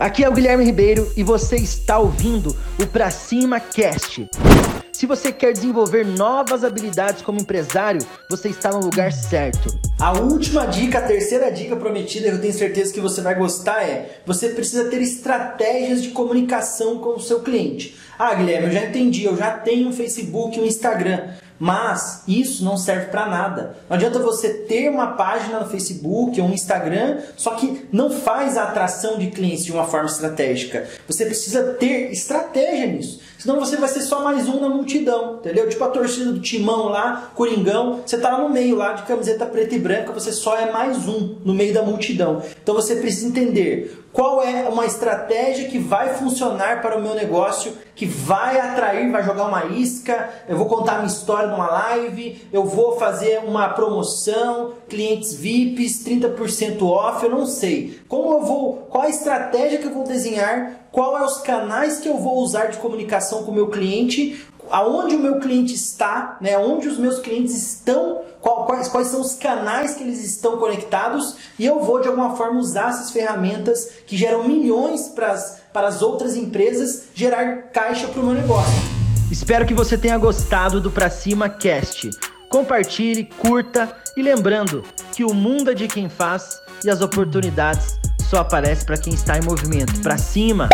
Aqui é o Guilherme Ribeiro e você está ouvindo o Pra Cima Cast. Se você quer desenvolver novas habilidades como empresário, você está no lugar certo. A última dica, a terceira dica prometida, eu tenho certeza que você vai gostar, é você precisa ter estratégias de comunicação com o seu cliente. Ah, Guilherme, eu já entendi, eu já tenho um Facebook, um Instagram. Mas isso não serve para nada. Não adianta você ter uma página no Facebook ou um Instagram, só que não faz a atração de clientes de uma forma estratégica. Você precisa ter estratégia nisso. Senão você vai ser só mais um na multidão, entendeu? Tipo a torcida do Timão lá, Coringão, você tá lá no meio lá de camiseta preta e branca, você só é mais um no meio da multidão. Então você precisa entender qual é uma estratégia que vai funcionar para o meu negócio, que vai atrair, vai jogar uma isca, eu vou contar minha história numa live, eu vou fazer uma promoção, clientes VIPs, 30% off, eu não sei. Como eu vou, qual a estratégia que eu vou desenhar, qual é os canais que eu vou usar de comunicação com o meu cliente, aonde o meu cliente está, né, onde os meus clientes estão quais, quais são os canais que eles estão conectados e eu vou de alguma forma usar essas ferramentas que geram milhões para as outras empresas gerar caixa para o meu negócio. Espero que você tenha gostado do Pra Cima Cast. Compartilhe, curta e lembrando que o mundo é de quem faz e as oportunidades só aparecem para quem está em movimento. Pra cima!